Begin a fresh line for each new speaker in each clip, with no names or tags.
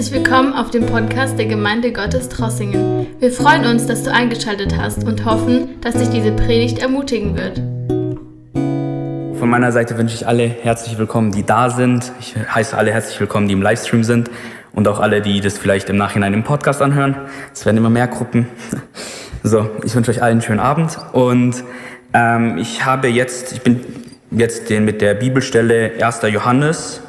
Herzlich willkommen auf dem Podcast der Gemeinde Gottes Trossingen. Wir freuen uns, dass du eingeschaltet hast und hoffen, dass dich diese Predigt ermutigen wird.
Von meiner Seite wünsche ich alle herzlich willkommen, die da sind. Ich heiße alle herzlich willkommen, die im Livestream sind und auch alle, die das vielleicht im Nachhinein im Podcast anhören. Es werden immer mehr Gruppen. So, ich wünsche euch allen einen schönen Abend und ähm, ich habe jetzt, ich bin jetzt den mit der Bibelstelle 1. Johannes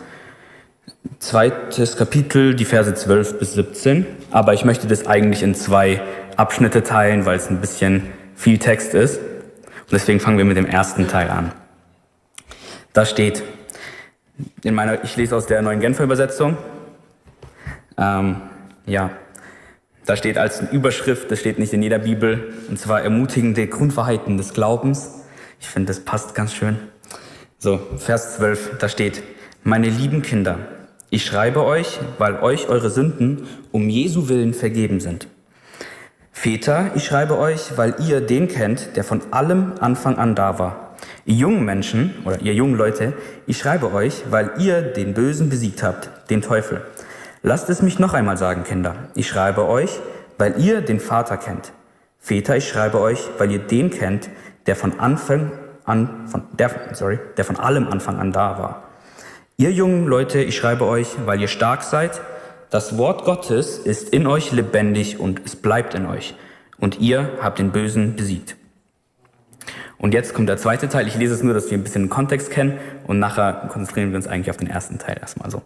zweites Kapitel, die Verse 12 bis 17. Aber ich möchte das eigentlich in zwei Abschnitte teilen, weil es ein bisschen viel Text ist. Und deswegen fangen wir mit dem ersten Teil an. Da steht, in meiner, ich lese aus der neuen Genfer Übersetzung, ähm, ja, da steht als Überschrift, das steht nicht in jeder Bibel, und zwar ermutigende Grundwahrheiten des Glaubens. Ich finde, das passt ganz schön. So, Vers 12, da steht, meine lieben Kinder, ich schreibe euch, weil euch eure Sünden um Jesu willen vergeben sind. Väter, ich schreibe euch, weil ihr den kennt, der von allem Anfang an da war. Ihr jungen Menschen oder ihr jungen Leute, ich schreibe euch, weil ihr den Bösen besiegt habt, den Teufel. Lasst es mich noch einmal sagen, Kinder. Ich schreibe euch, weil ihr den Vater kennt. Väter, ich schreibe euch, weil ihr den kennt, der von Anfang an, von, der, sorry, der von allem Anfang an da war. Ihr jungen Leute, ich schreibe euch, weil ihr stark seid. Das Wort Gottes ist in euch lebendig und es bleibt in euch. Und ihr habt den Bösen besiegt. Und jetzt kommt der zweite Teil. Ich lese es nur, dass wir ein bisschen den Kontext kennen und nachher konzentrieren wir uns eigentlich auf den ersten Teil erstmal so.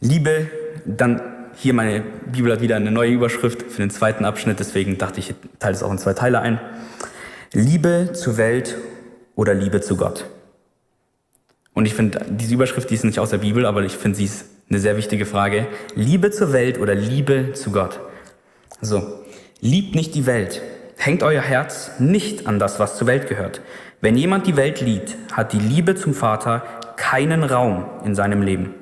Liebe, dann hier meine Bibel hat wieder eine neue Überschrift für den zweiten Abschnitt, deswegen dachte ich, ich teile es auch in zwei Teile ein. Liebe zur Welt oder Liebe zu Gott. Und ich finde, diese Überschrift, die ist nicht aus der Bibel, aber ich finde, sie ist eine sehr wichtige Frage. Liebe zur Welt oder Liebe zu Gott? So, liebt nicht die Welt. Hängt euer Herz nicht an das, was zur Welt gehört. Wenn jemand die Welt liebt, hat die Liebe zum Vater keinen Raum in seinem Leben.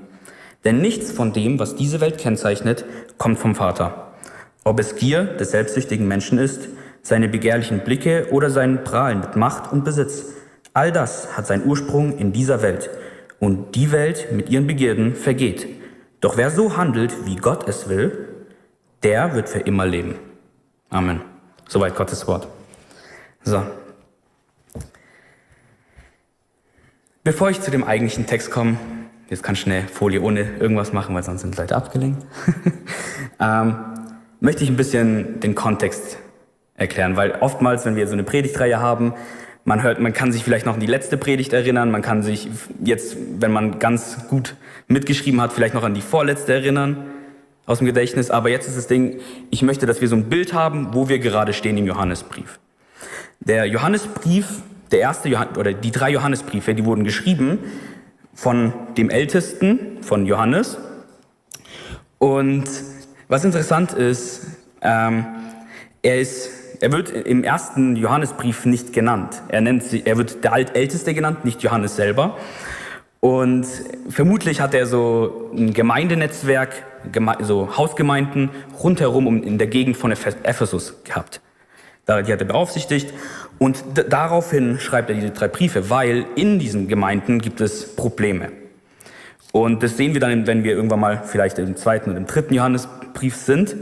Denn nichts von dem, was diese Welt kennzeichnet, kommt vom Vater. Ob es Gier des selbstsüchtigen Menschen ist, seine begehrlichen Blicke oder sein Prahlen mit Macht und Besitz, All das hat seinen Ursprung in dieser Welt. Und die Welt mit ihren Begierden vergeht. Doch wer so handelt, wie Gott es will, der wird für immer leben. Amen. Soweit Gottes Wort. So. Bevor ich zu dem eigentlichen Text komme, jetzt kann ich schnell Folie ohne irgendwas machen, weil sonst sind Leute abgelenkt, ähm, möchte ich ein bisschen den Kontext erklären, weil oftmals, wenn wir so eine Predigtreihe haben, man hört, man kann sich vielleicht noch an die letzte Predigt erinnern, man kann sich jetzt, wenn man ganz gut mitgeschrieben hat, vielleicht noch an die vorletzte erinnern aus dem Gedächtnis. Aber jetzt ist das Ding, ich möchte, dass wir so ein Bild haben, wo wir gerade stehen im Johannesbrief. Der Johannesbrief, der erste Johann oder die drei Johannesbriefe, die wurden geschrieben von dem Ältesten, von Johannes. Und was interessant ist, ähm, er ist er wird im ersten Johannesbrief nicht genannt. Er, nennt sie, er wird der Altälteste genannt, nicht Johannes selber. Und vermutlich hat er so ein Gemeindenetzwerk, so Hausgemeinden rundherum in der Gegend von Ephesus gehabt. Die hat er beaufsichtigt. Und daraufhin schreibt er diese drei Briefe, weil in diesen Gemeinden gibt es Probleme. Und das sehen wir dann, wenn wir irgendwann mal vielleicht im zweiten und im dritten Johannesbrief sind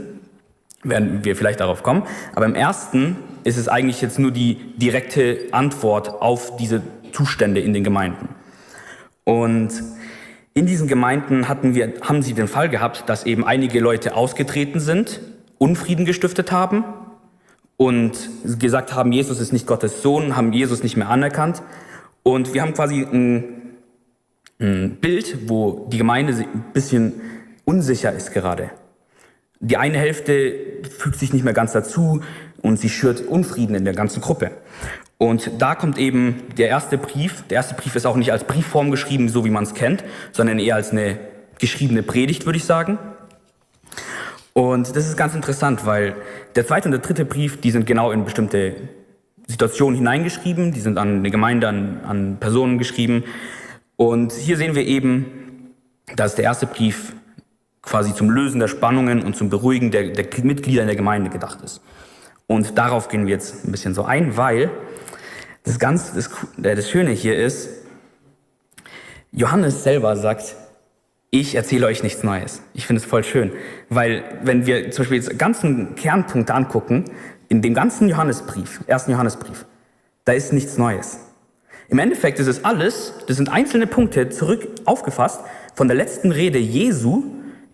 werden wir vielleicht darauf kommen. Aber im ersten ist es eigentlich jetzt nur die direkte Antwort auf diese Zustände in den Gemeinden. Und in diesen Gemeinden hatten wir, haben sie den Fall gehabt, dass eben einige Leute ausgetreten sind, Unfrieden gestiftet haben und gesagt haben, Jesus ist nicht Gottes Sohn, haben Jesus nicht mehr anerkannt. Und wir haben quasi ein, ein Bild, wo die Gemeinde ein bisschen unsicher ist gerade. Die eine Hälfte fügt sich nicht mehr ganz dazu und sie schürt Unfrieden in der ganzen Gruppe. Und da kommt eben der erste Brief. Der erste Brief ist auch nicht als Briefform geschrieben, so wie man es kennt, sondern eher als eine geschriebene Predigt, würde ich sagen. Und das ist ganz interessant, weil der zweite und der dritte Brief, die sind genau in bestimmte Situationen hineingeschrieben, die sind an eine Gemeinde, an, an Personen geschrieben. Und hier sehen wir eben, dass der erste Brief quasi zum Lösen der Spannungen und zum Beruhigen der, der Mitglieder in der Gemeinde gedacht ist. Und darauf gehen wir jetzt ein bisschen so ein, weil das ganz, das, das Schöne hier ist, Johannes selber sagt, ich erzähle euch nichts Neues. Ich finde es voll schön, weil wenn wir zum Beispiel jetzt ganzen Kernpunkte angucken, in dem ganzen Johannesbrief, ersten Johannesbrief, da ist nichts Neues. Im Endeffekt ist es alles, das sind einzelne Punkte zurück aufgefasst von der letzten Rede Jesu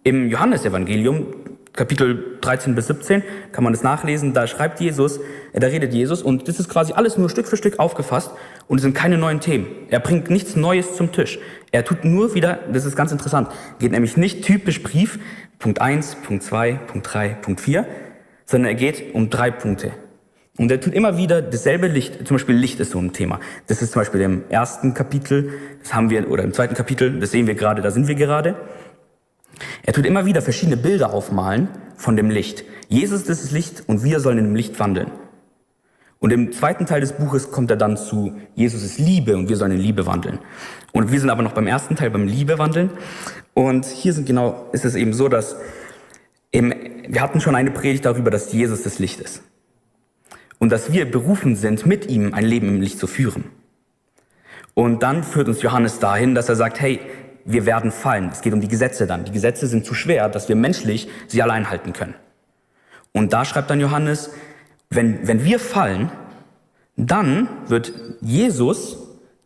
im Johannesevangelium, Kapitel 13 bis 17, kann man das nachlesen, da schreibt Jesus, äh, da redet Jesus und das ist quasi alles nur Stück für Stück aufgefasst und es sind keine neuen Themen. Er bringt nichts Neues zum Tisch. Er tut nur wieder, das ist ganz interessant, geht nämlich nicht typisch Brief, Punkt 1, Punkt 2, Punkt 3, Punkt 4, sondern er geht um drei Punkte. Und er tut immer wieder dasselbe Licht, zum Beispiel Licht ist so ein Thema. Das ist zum Beispiel im ersten Kapitel, das haben wir, oder im zweiten Kapitel, das sehen wir gerade, da sind wir gerade. Er tut immer wieder verschiedene Bilder aufmalen von dem Licht. Jesus ist das Licht und wir sollen in dem Licht wandeln. Und im zweiten Teil des Buches kommt er dann zu Jesus ist Liebe und wir sollen in Liebe wandeln. Und wir sind aber noch beim ersten Teil, beim Liebe wandeln. Und hier sind genau, ist es eben so, dass im, wir hatten schon eine Predigt darüber, dass Jesus das Licht ist. Und dass wir berufen sind, mit ihm ein Leben im Licht zu führen. Und dann führt uns Johannes dahin, dass er sagt, hey, wir werden fallen. Es geht um die Gesetze dann. Die Gesetze sind zu schwer, dass wir menschlich sie allein halten können. Und da schreibt dann Johannes, wenn, wenn wir fallen, dann wird Jesus,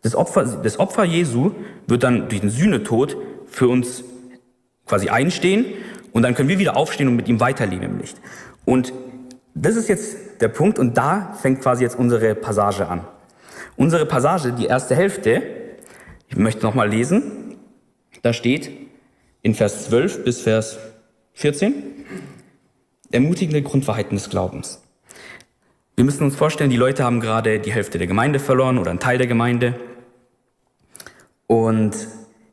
das Opfer, das Opfer Jesu, wird dann durch den Sühnetod für uns quasi einstehen und dann können wir wieder aufstehen und mit ihm weiterleben im Licht. Und das ist jetzt der Punkt und da fängt quasi jetzt unsere Passage an. Unsere Passage, die erste Hälfte, ich möchte nochmal lesen, da steht in Vers 12 bis Vers 14 ermutigende Grundwahrheiten des Glaubens. Wir müssen uns vorstellen, die Leute haben gerade die Hälfte der Gemeinde verloren oder einen Teil der Gemeinde. Und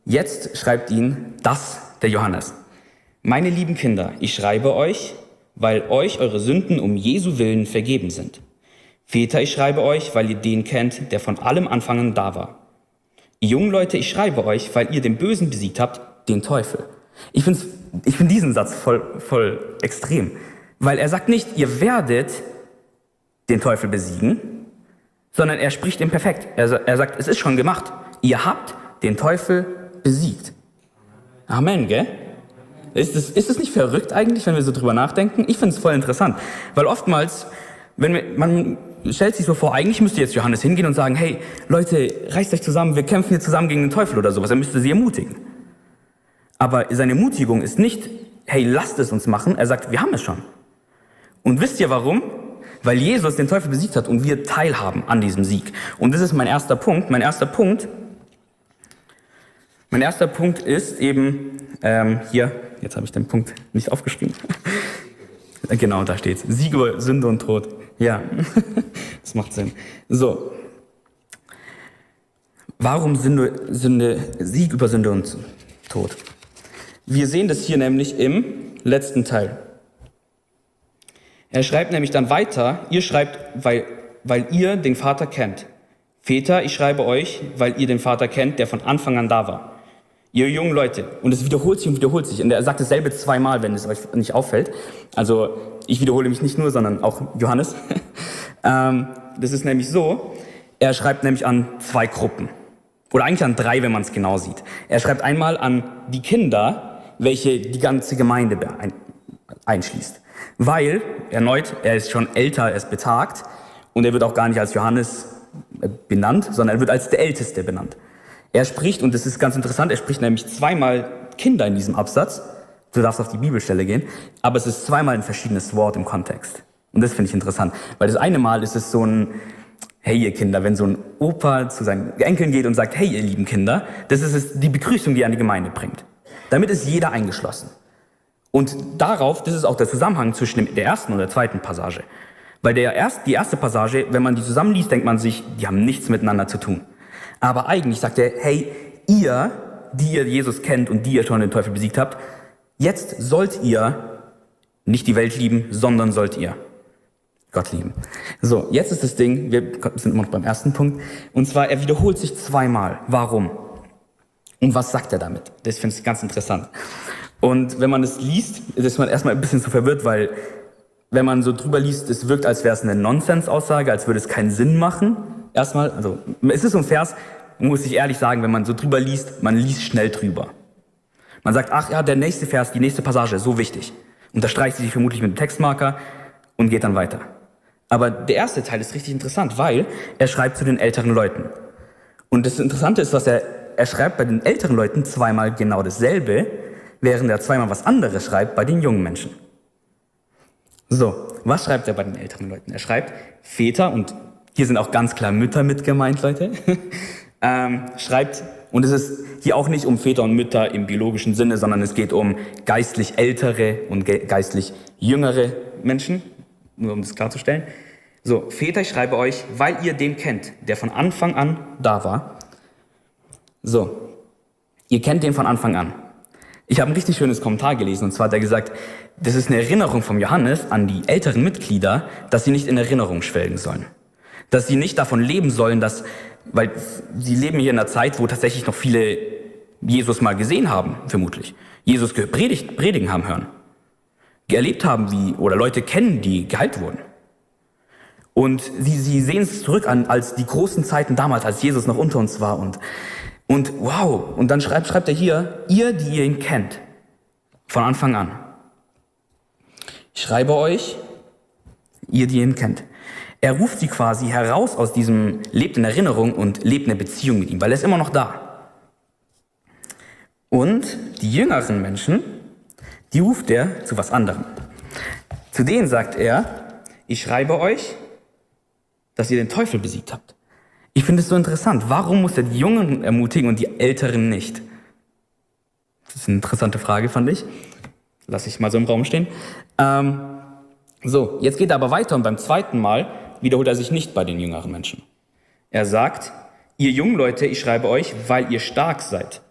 jetzt schreibt ihnen das der Johannes. Meine lieben Kinder, ich schreibe euch, weil euch eure Sünden um Jesu willen vergeben sind. Väter, ich schreibe euch, weil ihr den kennt, der von allem Anfangen da war. Ihr Leute, ich schreibe euch, weil ihr den Bösen besiegt habt, den Teufel. Ich finde ich find diesen Satz voll, voll extrem. Weil er sagt nicht, ihr werdet den Teufel besiegen, sondern er spricht ihm perfekt. Er, er sagt, es ist schon gemacht. Ihr habt den Teufel besiegt. Amen, gell? Ist es, ist nicht verrückt eigentlich, wenn wir so drüber nachdenken? Ich finde es voll interessant, weil oftmals, wenn wir, man stellt sich so vor, eigentlich müsste jetzt Johannes hingehen und sagen, hey, Leute, reißt euch zusammen, wir kämpfen hier zusammen gegen den Teufel oder sowas. Er müsste sie ermutigen. Aber seine Ermutigung ist nicht, hey, lasst es uns machen. Er sagt, wir haben es schon. Und wisst ihr warum? Weil Jesus den Teufel besiegt hat und wir teilhaben an diesem Sieg. Und das ist mein erster Punkt. Mein erster Punkt, mein erster Punkt ist eben ähm, hier, jetzt habe ich den Punkt nicht aufgeschrieben. genau, da steht Sieg über Sünde und Tod. Ja, das macht Sinn. So. Warum Sünde, Sünde, Sieg über Sünde und Tod? Wir sehen das hier nämlich im letzten Teil. Er schreibt nämlich dann weiter, ihr schreibt, weil, weil ihr den Vater kennt. Väter, ich schreibe euch, weil ihr den Vater kennt, der von Anfang an da war. Ihr jungen Leute, und es wiederholt sich und wiederholt sich, und er sagt dasselbe zweimal, wenn es euch nicht auffällt. Also ich wiederhole mich nicht nur, sondern auch Johannes. ähm, das ist nämlich so, er schreibt nämlich an zwei Gruppen. Oder eigentlich an drei, wenn man es genau sieht. Er schreibt einmal an die Kinder, welche die ganze Gemeinde einschließt. Weil, erneut, er ist schon älter, er ist betagt und er wird auch gar nicht als Johannes äh, benannt, sondern er wird als der Älteste benannt. Er spricht, und das ist ganz interessant, er spricht nämlich zweimal Kinder in diesem Absatz. Du darfst auf die Bibelstelle gehen, aber es ist zweimal ein verschiedenes Wort im Kontext. Und das finde ich interessant, weil das eine Mal ist es so ein, hey ihr Kinder, wenn so ein Opa zu seinen Enkeln geht und sagt, hey ihr lieben Kinder, das ist die Begrüßung, die er an die Gemeinde bringt. Damit ist jeder eingeschlossen. Und darauf, das ist auch der Zusammenhang zwischen der ersten und der zweiten Passage. Weil der erst, die erste Passage, wenn man die zusammenliest, denkt man sich, die haben nichts miteinander zu tun. Aber eigentlich sagt er, hey, ihr, die ihr Jesus kennt und die ihr schon den Teufel besiegt habt, jetzt sollt ihr nicht die Welt lieben, sondern sollt ihr Gott lieben. So, jetzt ist das Ding, wir sind immer noch beim ersten Punkt, und zwar, er wiederholt sich zweimal. Warum? Und was sagt er damit? Das finde ich ganz interessant. Und wenn man es liest, ist man erstmal ein bisschen so verwirrt, weil wenn man so drüber liest, es wirkt, als wäre es eine Nonsens-Aussage, als würde es keinen Sinn machen erstmal, also es ist so ein Vers, muss ich ehrlich sagen, wenn man so drüber liest, man liest schnell drüber. Man sagt, ach ja, der nächste Vers, die nächste Passage ist so wichtig. Unterstreicht sie sich vermutlich mit dem Textmarker und geht dann weiter. Aber der erste Teil ist richtig interessant, weil er schreibt zu den älteren Leuten. Und das Interessante ist, was er, er schreibt bei den älteren Leuten zweimal genau dasselbe, während er zweimal was anderes schreibt bei den jungen Menschen. So, was schreibt er bei den älteren Leuten? Er schreibt Väter, und hier sind auch ganz klar Mütter mit gemeint, Leute, ähm, schreibt, und es ist hier auch nicht um Väter und Mütter im biologischen Sinne, sondern es geht um geistlich ältere und geistlich jüngere Menschen, nur um das klarzustellen. So, Väter, ich schreibe euch, weil ihr den kennt, der von Anfang an da war. So, ihr kennt den von Anfang an. Ich habe ein richtig schönes Kommentar gelesen, und zwar hat er gesagt, das ist eine Erinnerung vom Johannes an die älteren Mitglieder, dass sie nicht in Erinnerung schwelgen sollen. Dass sie nicht davon leben sollen, dass, weil sie leben hier in einer Zeit, wo tatsächlich noch viele Jesus mal gesehen haben, vermutlich. Jesus gepredigt, predigen haben hören. Erlebt haben, wie, oder Leute kennen, die geheilt wurden. Und sie, sie sehen es zurück an als die großen Zeiten damals, als Jesus noch unter uns war. Und, und wow, und dann schreibt, schreibt er hier, ihr, die ihr ihn kennt, von Anfang an. Ich schreibe euch, ihr, die ihn kennt. Er ruft sie quasi heraus aus diesem, lebt in Erinnerung und lebt eine Beziehung mit ihm, weil er ist immer noch da. Und die jüngeren Menschen, die ruft er zu was anderem. Zu denen sagt er, ich schreibe euch, dass ihr den Teufel besiegt habt. Ich finde es so interessant. Warum muss er die Jungen ermutigen und die Älteren nicht? Das ist eine interessante Frage, fand ich. Lass ich mal so im Raum stehen. Ähm, so, jetzt geht er aber weiter und beim zweiten Mal wiederholt er sich nicht bei den jüngeren Menschen. Er sagt, ihr jungen Leute, ich schreibe euch, weil ihr stark seid.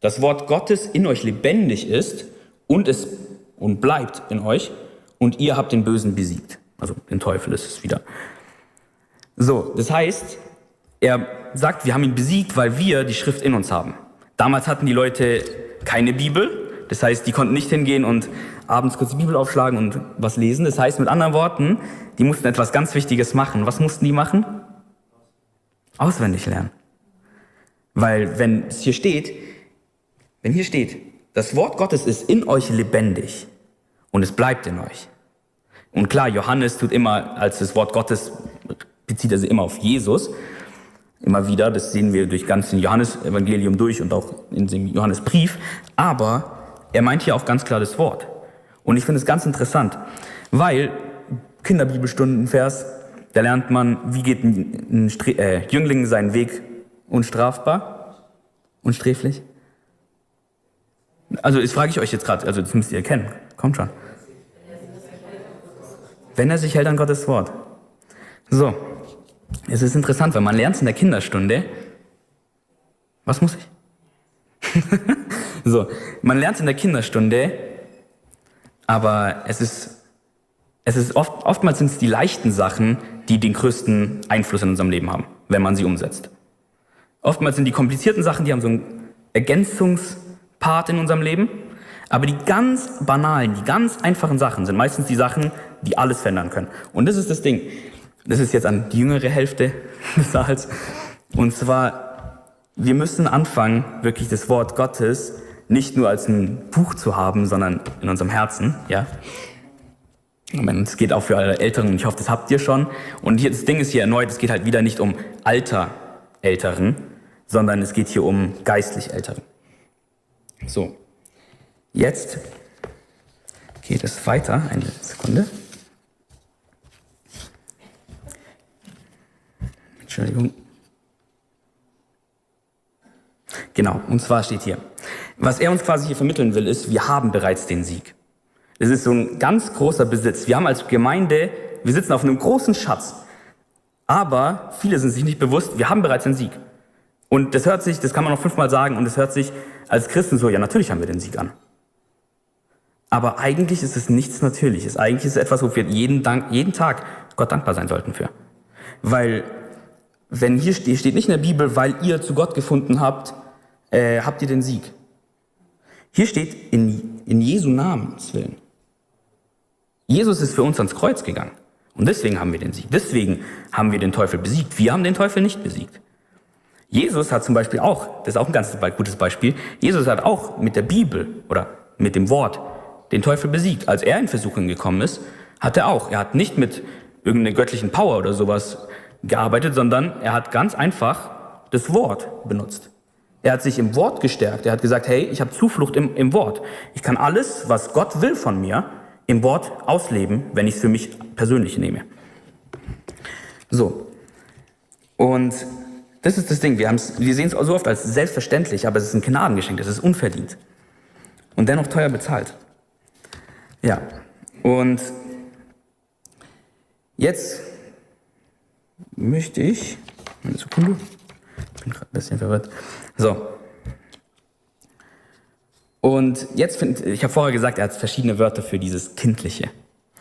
Das Wort Gottes in euch lebendig ist und es und bleibt in euch und ihr habt den Bösen besiegt. Also den Teufel ist es wieder. So, das heißt, er sagt, wir haben ihn besiegt, weil wir die Schrift in uns haben. Damals hatten die Leute keine Bibel, das heißt, die konnten nicht hingehen und abends kurz die Bibel aufschlagen und was lesen. Das heißt, mit anderen Worten, die mussten etwas ganz Wichtiges machen. Was mussten die machen? Auswendig lernen. Weil wenn es hier steht, wenn hier steht, das Wort Gottes ist in euch lebendig und es bleibt in euch. Und klar, Johannes tut immer als das Wort Gottes bezieht er sich immer auf Jesus. Immer wieder, das sehen wir durch ganz den Johannesevangelium durch und auch in dem Johannesbrief. Aber er meint hier auch ganz klar das Wort. Und ich finde es ganz interessant, weil Kinderbibelstundenvers, da lernt man, wie geht ein, ein äh, Jüngling seinen Weg unstrafbar, unsträflich. Also das frage ich euch jetzt gerade, also das müsst ihr erkennen. Kommt schon. Wenn er sich hält an Gottes Wort. So, es ist interessant, weil man lernt in der Kinderstunde. Was muss ich? so, man lernt in der Kinderstunde, aber es ist, es ist oft, oftmals sind es die leichten Sachen, die den größten Einfluss in unserem Leben haben, wenn man sie umsetzt. Oftmals sind die komplizierten Sachen, die haben so einen Ergänzungspart in unserem Leben. Aber die ganz banalen, die ganz einfachen Sachen sind meistens die Sachen, die alles verändern können. Und das ist das Ding. Das ist jetzt an die jüngere Hälfte des Saals. Und zwar, wir müssen anfangen, wirklich das Wort Gottes nicht nur als ein Buch zu haben, sondern in unserem Herzen, ja. Es geht auch für alle Älteren, ich hoffe, das habt ihr schon. Und hier, das Ding ist hier erneut, es geht halt wieder nicht um Alter Älteren, sondern es geht hier um geistlich Älteren. So, jetzt geht es weiter. Eine Sekunde. Entschuldigung. Genau, und zwar steht hier, was er uns quasi hier vermitteln will, ist, wir haben bereits den Sieg. Es ist so ein ganz großer Besitz. Wir haben als Gemeinde, wir sitzen auf einem großen Schatz. Aber viele sind sich nicht bewusst, wir haben bereits den Sieg. Und das hört sich, das kann man noch fünfmal sagen, und das hört sich als Christen so, ja, natürlich haben wir den Sieg an. Aber eigentlich ist es nichts Natürliches. Eigentlich ist es etwas, wo wir jeden, Dank, jeden Tag Gott dankbar sein sollten für. Weil wenn hier steht, steht nicht in der Bibel, weil ihr zu Gott gefunden habt, äh, habt ihr den Sieg. Hier steht in, in Jesu Namenswillen. Jesus ist für uns ans Kreuz gegangen. Und deswegen haben wir den Sieg. Deswegen haben wir den Teufel besiegt. Wir haben den Teufel nicht besiegt. Jesus hat zum Beispiel auch, das ist auch ein ganz gutes Beispiel, Jesus hat auch mit der Bibel oder mit dem Wort den Teufel besiegt. Als er in Versuchung gekommen ist, hat er auch. Er hat nicht mit irgendeiner göttlichen Power oder sowas gearbeitet, sondern er hat ganz einfach das Wort benutzt. Er hat sich im Wort gestärkt. Er hat gesagt, hey, ich habe Zuflucht im, im Wort. Ich kann alles, was Gott will von mir, im Wort ausleben, wenn ich es für mich persönlich nehme. So. Und das ist das Ding. Wir, wir sehen es so oft als selbstverständlich, aber es ist ein Gnadengeschenk. Es ist unverdient. Und dennoch teuer bezahlt. Ja. Und jetzt möchte ich, eine Sekunde, ich bin gerade ein bisschen verwirrt. So. Und jetzt finde ich habe vorher gesagt, er hat verschiedene Wörter für dieses Kindliche.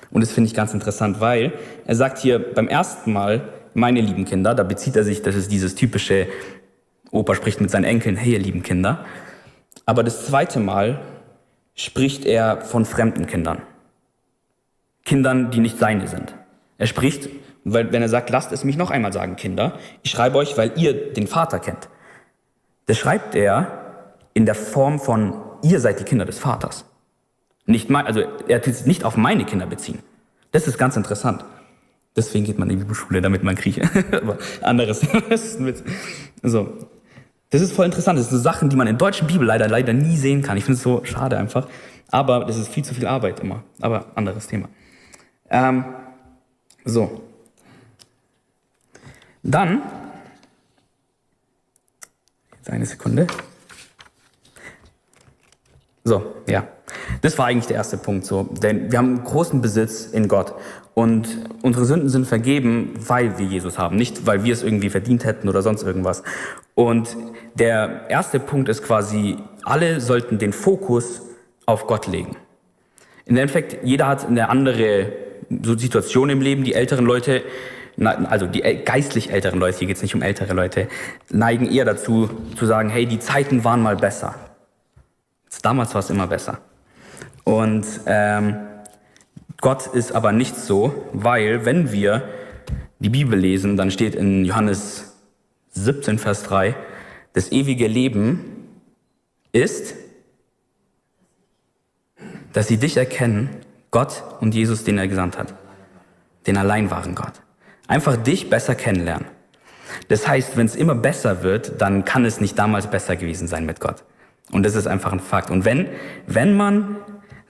Und das finde ich ganz interessant, weil er sagt hier beim ersten Mal, meine lieben Kinder, da bezieht er sich, das ist dieses typische, Opa spricht mit seinen Enkeln, hey ihr lieben Kinder. Aber das zweite Mal spricht er von fremden Kindern. Kindern, die nicht seine sind. Er spricht, weil, wenn er sagt, lasst es mich noch einmal sagen, Kinder, ich schreibe euch, weil ihr den Vater kennt. Das schreibt er in der Form von, ihr seid die Kinder des Vaters. Nicht mein, also er tut es nicht auf meine Kinder beziehen. Das ist ganz interessant. Deswegen geht man in die Bibelschule, damit man krieche. Aber anderes. so. Das ist voll interessant. Das sind Sachen, die man in deutschen Bibel leider, leider nie sehen kann. Ich finde es so schade einfach. Aber das ist viel zu viel Arbeit immer. Aber anderes Thema. Ähm, so. Dann, jetzt eine Sekunde. So, ja. Das war eigentlich der erste Punkt so. Denn wir haben großen Besitz in Gott. Und unsere Sünden sind vergeben, weil wir Jesus haben. Nicht, weil wir es irgendwie verdient hätten oder sonst irgendwas. Und der erste Punkt ist quasi, alle sollten den Fokus auf Gott legen. Im Endeffekt, jeder hat eine andere Situation im Leben. Die älteren Leute, also die geistlich älteren Leute, hier geht es nicht um ältere Leute, neigen eher dazu zu sagen, hey, die Zeiten waren mal besser. Damals war es immer besser. Und ähm, Gott ist aber nicht so, weil wenn wir die Bibel lesen, dann steht in Johannes 17, Vers 3, das ewige Leben ist, dass sie dich erkennen, Gott und Jesus, den er gesandt hat, den allein wahren Gott. Einfach dich besser kennenlernen. Das heißt, wenn es immer besser wird, dann kann es nicht damals besser gewesen sein mit Gott. Und das ist einfach ein Fakt. Und wenn, wenn man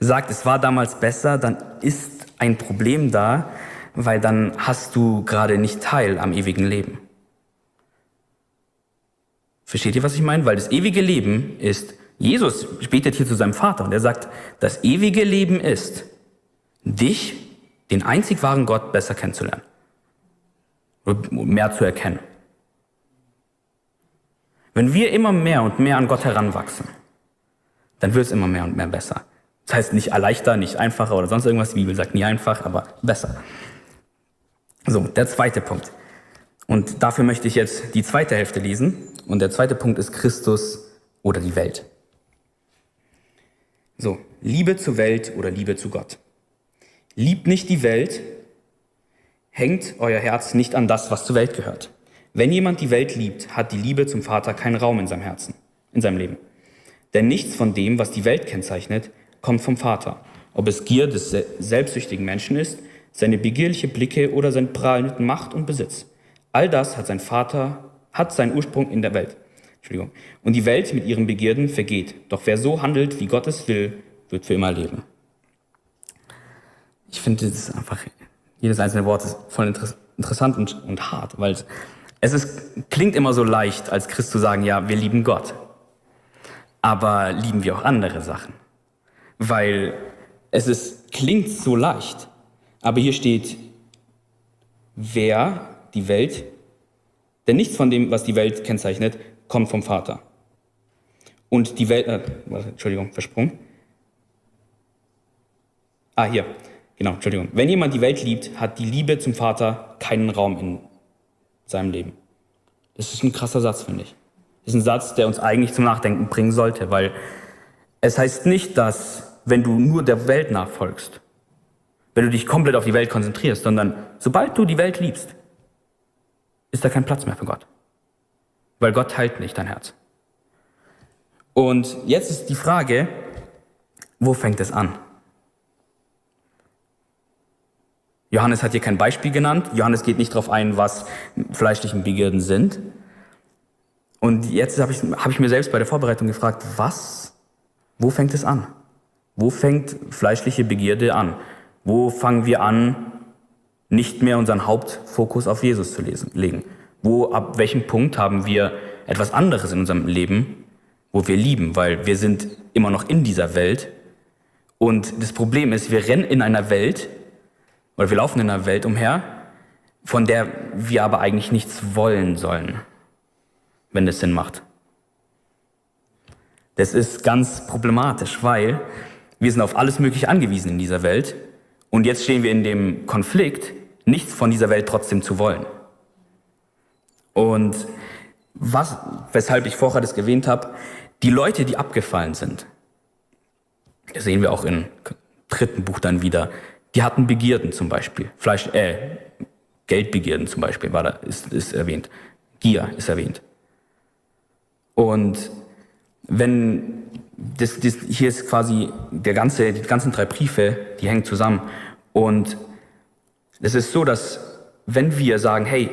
sagt, es war damals besser, dann ist ein Problem da, weil dann hast du gerade nicht Teil am ewigen Leben. Versteht ihr, was ich meine? Weil das ewige Leben ist, Jesus betet hier zu seinem Vater und er sagt, das ewige Leben ist, dich, den einzig wahren Gott, besser kennenzulernen. Mehr zu erkennen. Wenn wir immer mehr und mehr an Gott heranwachsen, dann wird es immer mehr und mehr besser. Das heißt nicht leichter, nicht einfacher oder sonst irgendwas. Die Bibel sagt nie einfach, aber besser. So, der zweite Punkt. Und dafür möchte ich jetzt die zweite Hälfte lesen. Und der zweite Punkt ist Christus oder die Welt. So, Liebe zur Welt oder Liebe zu Gott. Liebt nicht die Welt, hängt euer Herz nicht an das, was zur Welt gehört. Wenn jemand die Welt liebt, hat die Liebe zum Vater keinen Raum in seinem Herzen, in seinem Leben. Denn nichts von dem, was die Welt kennzeichnet, kommt vom Vater. Ob es Gier des selbstsüchtigen Menschen ist, seine begierliche Blicke oder sein Prahlen Macht und Besitz. All das hat sein Vater, hat seinen Ursprung in der Welt. Entschuldigung. Und die Welt mit ihren Begierden vergeht. Doch wer so handelt, wie Gott es will, wird für immer leben. Ich finde das einfach, jedes einzelne Wort ist voll interessant und, und hart, weil es ist, klingt immer so leicht, als Christ zu sagen, ja, wir lieben Gott. Aber lieben wir auch andere Sachen? weil es ist, klingt so leicht. Aber hier steht, wer die Welt, denn nichts von dem, was die Welt kennzeichnet, kommt vom Vater. Und die Welt, äh, Entschuldigung, versprungen. Ah, hier, genau, Entschuldigung. Wenn jemand die Welt liebt, hat die Liebe zum Vater keinen Raum in seinem Leben. Das ist ein krasser Satz, finde ich. Das ist ein Satz, der uns eigentlich zum Nachdenken bringen sollte, weil es heißt nicht, dass wenn du nur der Welt nachfolgst, wenn du dich komplett auf die Welt konzentrierst, sondern sobald du die Welt liebst, ist da kein Platz mehr für Gott. weil Gott teilt nicht dein Herz. Und jetzt ist die Frage, wo fängt es an? Johannes hat hier kein Beispiel genannt. Johannes geht nicht darauf ein, was fleischlichen Begierden sind. Und jetzt habe ich, hab ich mir selbst bei der Vorbereitung gefragt, was, wo fängt es an? Wo fängt fleischliche Begierde an? Wo fangen wir an, nicht mehr unseren Hauptfokus auf Jesus zu lesen, legen? Wo, ab welchem Punkt haben wir etwas anderes in unserem Leben, wo wir lieben? Weil wir sind immer noch in dieser Welt. Und das Problem ist, wir rennen in einer Welt, oder wir laufen in einer Welt umher, von der wir aber eigentlich nichts wollen sollen, wenn es Sinn macht. Das ist ganz problematisch, weil wir sind auf alles Mögliche angewiesen in dieser Welt und jetzt stehen wir in dem Konflikt, nichts von dieser Welt trotzdem zu wollen. Und was, weshalb ich vorher das erwähnt habe, die Leute, die abgefallen sind, das sehen wir auch im dritten Buch dann wieder, die hatten Begierden zum Beispiel, Fleisch, äh, Geldbegierden zum Beispiel war da, ist, ist erwähnt, Gier ist erwähnt. Und wenn das, das, hier ist quasi der ganze, die ganzen drei Briefe, die hängen zusammen. Und es ist so, dass wenn wir sagen, hey,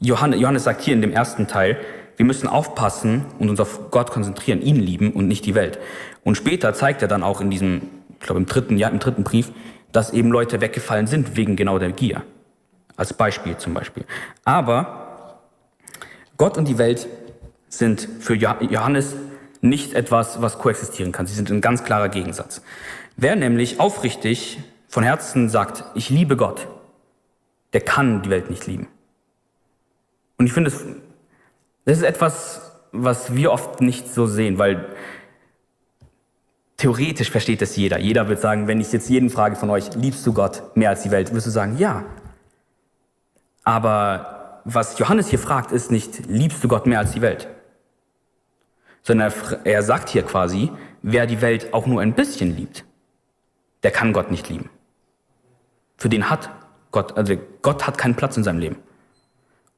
Johannes, Johannes sagt hier in dem ersten Teil, wir müssen aufpassen und uns auf Gott konzentrieren, ihn lieben und nicht die Welt. Und später zeigt er dann auch in diesem, ich glaube im dritten, ja, im dritten Brief, dass eben Leute weggefallen sind wegen genau der Gier. Als Beispiel zum Beispiel. Aber Gott und die Welt sind für Johannes nicht etwas, was koexistieren kann. Sie sind ein ganz klarer Gegensatz. Wer nämlich aufrichtig von Herzen sagt, ich liebe Gott, der kann die Welt nicht lieben. Und ich finde, das ist etwas, was wir oft nicht so sehen, weil theoretisch versteht das jeder. Jeder wird sagen, wenn ich jetzt jeden frage von euch, liebst du Gott mehr als die Welt, wirst du sagen, ja. Aber was Johannes hier fragt, ist nicht, liebst du Gott mehr als die Welt? Sondern er sagt hier quasi, wer die Welt auch nur ein bisschen liebt, der kann Gott nicht lieben. Für den hat Gott, also Gott hat keinen Platz in seinem Leben.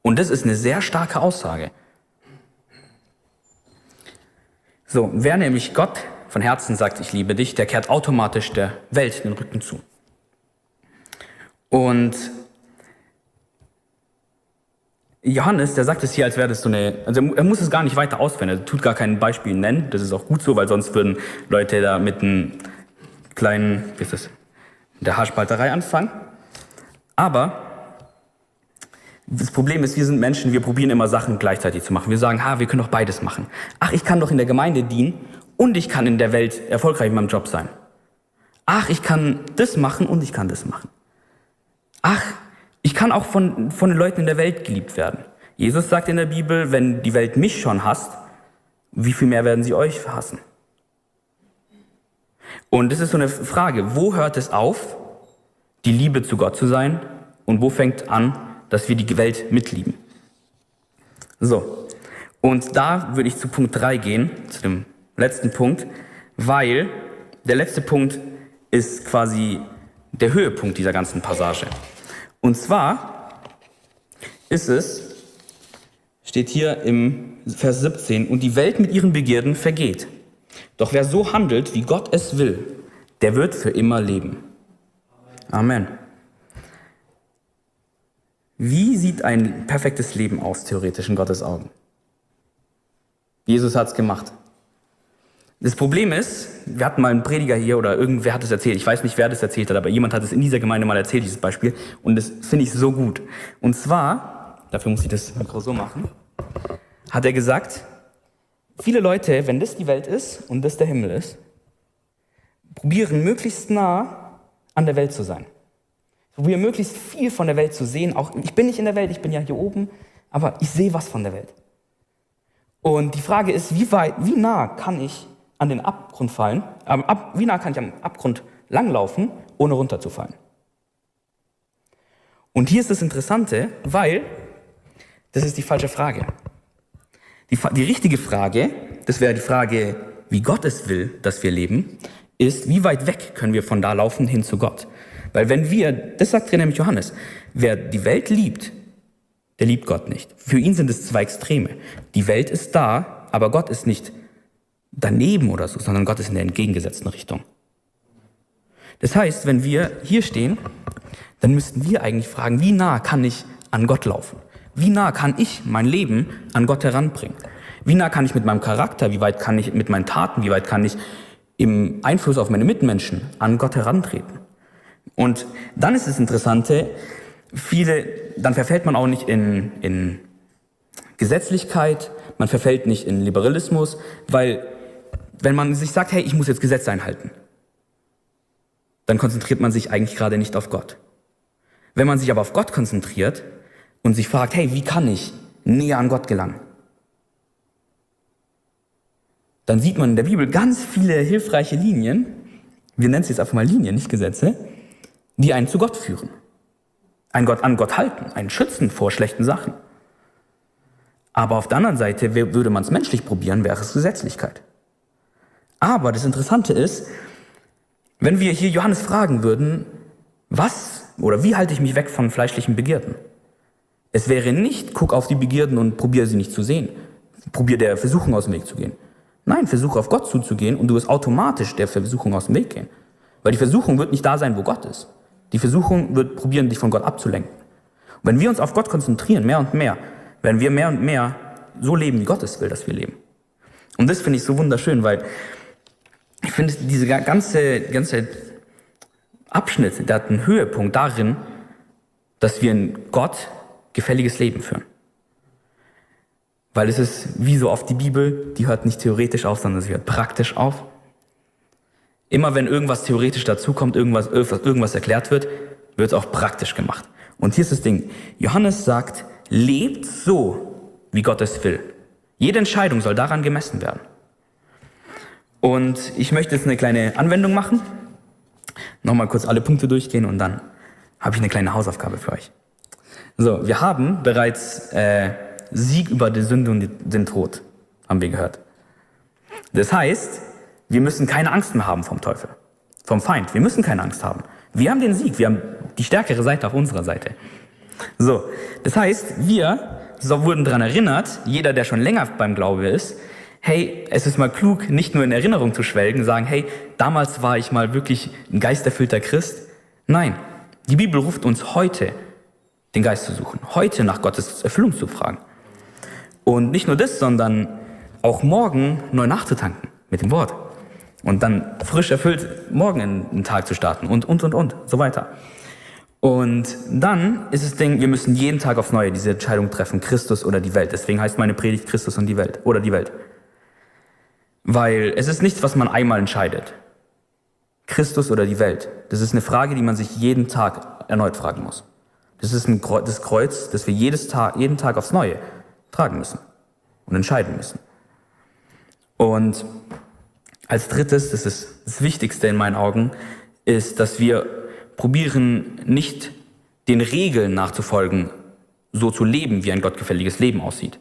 Und das ist eine sehr starke Aussage. So, wer nämlich Gott von Herzen sagt, ich liebe dich, der kehrt automatisch der Welt den Rücken zu. Und Johannes, der sagt es hier, als wäre das so eine, also er muss es gar nicht weiter ausführen, er tut gar kein Beispiel nennen, das ist auch gut so, weil sonst würden Leute da mit einem kleinen, wie ist das, der Haarspalterei anfangen. Aber das Problem ist, wir sind Menschen, wir probieren immer Sachen gleichzeitig zu machen. Wir sagen, ha, wir können doch beides machen. Ach, ich kann doch in der Gemeinde dienen und ich kann in der Welt erfolgreich in meinem Job sein. Ach, ich kann das machen und ich kann das machen. Ach, ich kann auch von, von den Leuten in der Welt geliebt werden. Jesus sagt in der Bibel, wenn die Welt mich schon hasst, wie viel mehr werden sie euch hassen? Und das ist so eine Frage, wo hört es auf, die Liebe zu Gott zu sein und wo fängt an, dass wir die Welt mitlieben? So, und da würde ich zu Punkt 3 gehen, zu dem letzten Punkt, weil der letzte Punkt ist quasi der Höhepunkt dieser ganzen Passage. Und zwar ist es, steht hier im Vers 17, und die Welt mit ihren Begierden vergeht. Doch wer so handelt, wie Gott es will, der wird für immer leben. Amen. Wie sieht ein perfektes Leben aus, theoretisch in Gottes Augen? Jesus hat es gemacht. Das Problem ist, wir hatten mal einen Prediger hier oder irgendwer hat es erzählt. Ich weiß nicht, wer das erzählt hat, aber jemand hat es in dieser Gemeinde mal erzählt, dieses Beispiel. Und das finde ich so gut. Und zwar, dafür muss ich das Mikro so machen, hat er gesagt, viele Leute, wenn das die Welt ist und das der Himmel ist, probieren möglichst nah an der Welt zu sein. Probieren möglichst viel von der Welt zu sehen. Auch ich bin nicht in der Welt, ich bin ja hier oben, aber ich sehe was von der Welt. Und die Frage ist, wie weit, wie nah kann ich an den Abgrund fallen, ähm, ab, wie nah kann ich am Abgrund langlaufen, ohne runterzufallen? Und hier ist das Interessante, weil das ist die falsche Frage. Die, die richtige Frage, das wäre die Frage, wie Gott es will, dass wir leben, ist, wie weit weg können wir von da laufen hin zu Gott? Weil wenn wir, das sagt hier nämlich Johannes, wer die Welt liebt, der liebt Gott nicht. Für ihn sind es zwei Extreme. Die Welt ist da, aber Gott ist nicht daneben oder so, sondern Gott ist in der entgegengesetzten Richtung. Das heißt, wenn wir hier stehen, dann müssten wir eigentlich fragen, wie nah kann ich an Gott laufen? Wie nah kann ich mein Leben an Gott heranbringen? Wie nah kann ich mit meinem Charakter, wie weit kann ich mit meinen Taten, wie weit kann ich im Einfluss auf meine Mitmenschen an Gott herantreten? Und dann ist das Interessante, viele, dann verfällt man auch nicht in, in Gesetzlichkeit, man verfällt nicht in Liberalismus, weil wenn man sich sagt, hey, ich muss jetzt Gesetze einhalten, dann konzentriert man sich eigentlich gerade nicht auf Gott. Wenn man sich aber auf Gott konzentriert und sich fragt, hey, wie kann ich näher an Gott gelangen? Dann sieht man in der Bibel ganz viele hilfreiche Linien, wir nennen es jetzt einfach mal Linien, nicht Gesetze, die einen zu Gott führen. Ein Gott an Gott halten, einen schützen vor schlechten Sachen. Aber auf der anderen Seite würde man es menschlich probieren, wäre es Gesetzlichkeit. Aber das Interessante ist, wenn wir hier Johannes fragen würden, was oder wie halte ich mich weg von fleischlichen Begierden? Es wäre nicht, guck auf die Begierden und probiere sie nicht zu sehen. Probier der Versuchung aus dem Weg zu gehen. Nein, versuche auf Gott zuzugehen und du wirst automatisch der Versuchung aus dem Weg gehen. Weil die Versuchung wird nicht da sein, wo Gott ist. Die Versuchung wird probieren, dich von Gott abzulenken. Und wenn wir uns auf Gott konzentrieren, mehr und mehr, werden wir mehr und mehr so leben, wie Gott es will, dass wir leben. Und das finde ich so wunderschön, weil ich finde, diese ganze, ganze Abschnitt, der hat einen Höhepunkt darin, dass wir ein Gott gefälliges Leben führen. Weil es ist wie so oft die Bibel, die hört nicht theoretisch auf, sondern sie hört praktisch auf. Immer wenn irgendwas theoretisch dazukommt, irgendwas, irgendwas erklärt wird, wird es auch praktisch gemacht. Und hier ist das Ding. Johannes sagt, lebt so, wie Gott es will. Jede Entscheidung soll daran gemessen werden. Und ich möchte jetzt eine kleine Anwendung machen. Nochmal kurz alle Punkte durchgehen und dann habe ich eine kleine Hausaufgabe für euch. So, wir haben bereits äh, Sieg über die Sünde und den Tod, haben wir gehört. Das heißt, wir müssen keine Angst mehr haben vom Teufel, vom Feind. Wir müssen keine Angst haben. Wir haben den Sieg, wir haben die stärkere Seite auf unserer Seite. So, das heißt, wir so wurden daran erinnert, jeder, der schon länger beim Glaube ist, hey, es ist mal klug, nicht nur in Erinnerung zu schwelgen, sagen, hey, damals war ich mal wirklich ein geisterfüllter Christ. Nein, die Bibel ruft uns heute, den Geist zu suchen, heute nach Gottes Erfüllung zu fragen. Und nicht nur das, sondern auch morgen neu nachzutanken mit dem Wort. Und dann frisch erfüllt morgen in den Tag zu starten und, und, und, und, so weiter. Und dann ist es Ding, wir müssen jeden Tag aufs Neue diese Entscheidung treffen, Christus oder die Welt. Deswegen heißt meine Predigt Christus und die Welt oder die Welt. Weil es ist nichts, was man einmal entscheidet. Christus oder die Welt. Das ist eine Frage, die man sich jeden Tag erneut fragen muss. Das ist ein Kreuz, das Kreuz, das wir jedes Tag, jeden Tag aufs Neue tragen müssen und entscheiden müssen. Und als drittes, das ist das Wichtigste in meinen Augen, ist, dass wir probieren, nicht den Regeln nachzufolgen, so zu leben, wie ein gottgefälliges Leben aussieht,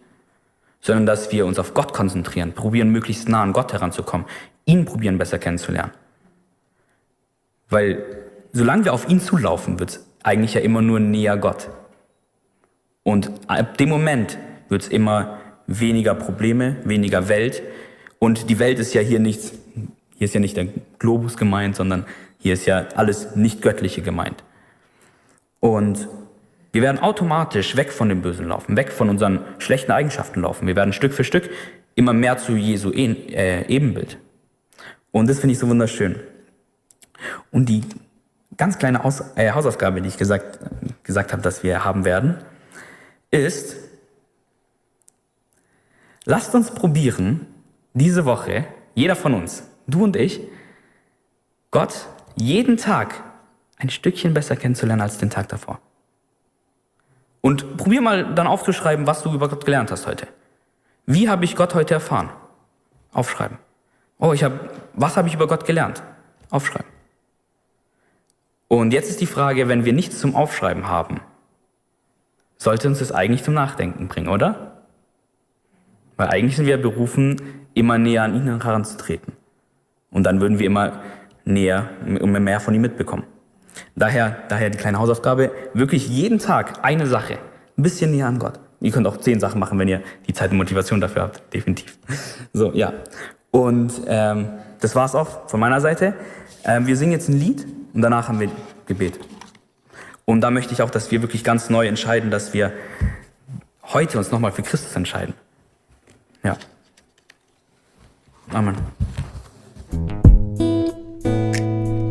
sondern dass wir uns auf Gott konzentrieren, probieren möglichst nah an Gott heranzukommen, ihn probieren besser kennenzulernen. Weil solange wir auf ihn zulaufen, wird es eigentlich ja immer nur näher Gott. Und ab dem Moment wird es immer weniger Probleme, weniger Welt. Und die Welt ist ja hier nichts, hier ist ja nicht der Globus gemeint, sondern hier ist ja alles nicht Göttliche gemeint. Und wir werden automatisch weg von dem Bösen laufen, weg von unseren schlechten Eigenschaften laufen. Wir werden Stück für Stück immer mehr zu Jesu äh, Ebenbild. Und das finde ich so wunderschön. Und die ganz kleine Aus äh, Hausaufgabe, die ich gesagt, gesagt habe, dass wir haben werden, ist, lasst uns probieren, diese Woche, jeder von uns, du und ich, Gott jeden Tag ein Stückchen besser kennenzulernen als den Tag davor. Und probier mal dann aufzuschreiben, was du über Gott gelernt hast heute. Wie habe ich Gott heute erfahren? Aufschreiben. Oh, ich habe, was habe ich über Gott gelernt? Aufschreiben. Und jetzt ist die Frage, wenn wir nichts zum Aufschreiben haben, sollte uns das eigentlich zum Nachdenken bringen, oder? Weil eigentlich sind wir berufen, immer näher an ihn heranzutreten. Und dann würden wir immer näher, immer mehr von ihm mitbekommen. Daher, daher die kleine Hausaufgabe, wirklich jeden Tag eine Sache ein bisschen näher an Gott. Ihr könnt auch zehn Sachen machen, wenn ihr die Zeit und Motivation dafür habt, definitiv. So, ja. Und ähm, das war's auch von meiner Seite. Ähm, wir singen jetzt ein Lied und danach haben wir Gebet. Und da möchte ich auch, dass wir wirklich ganz neu entscheiden, dass wir heute uns nochmal für Christus entscheiden. Ja. Amen.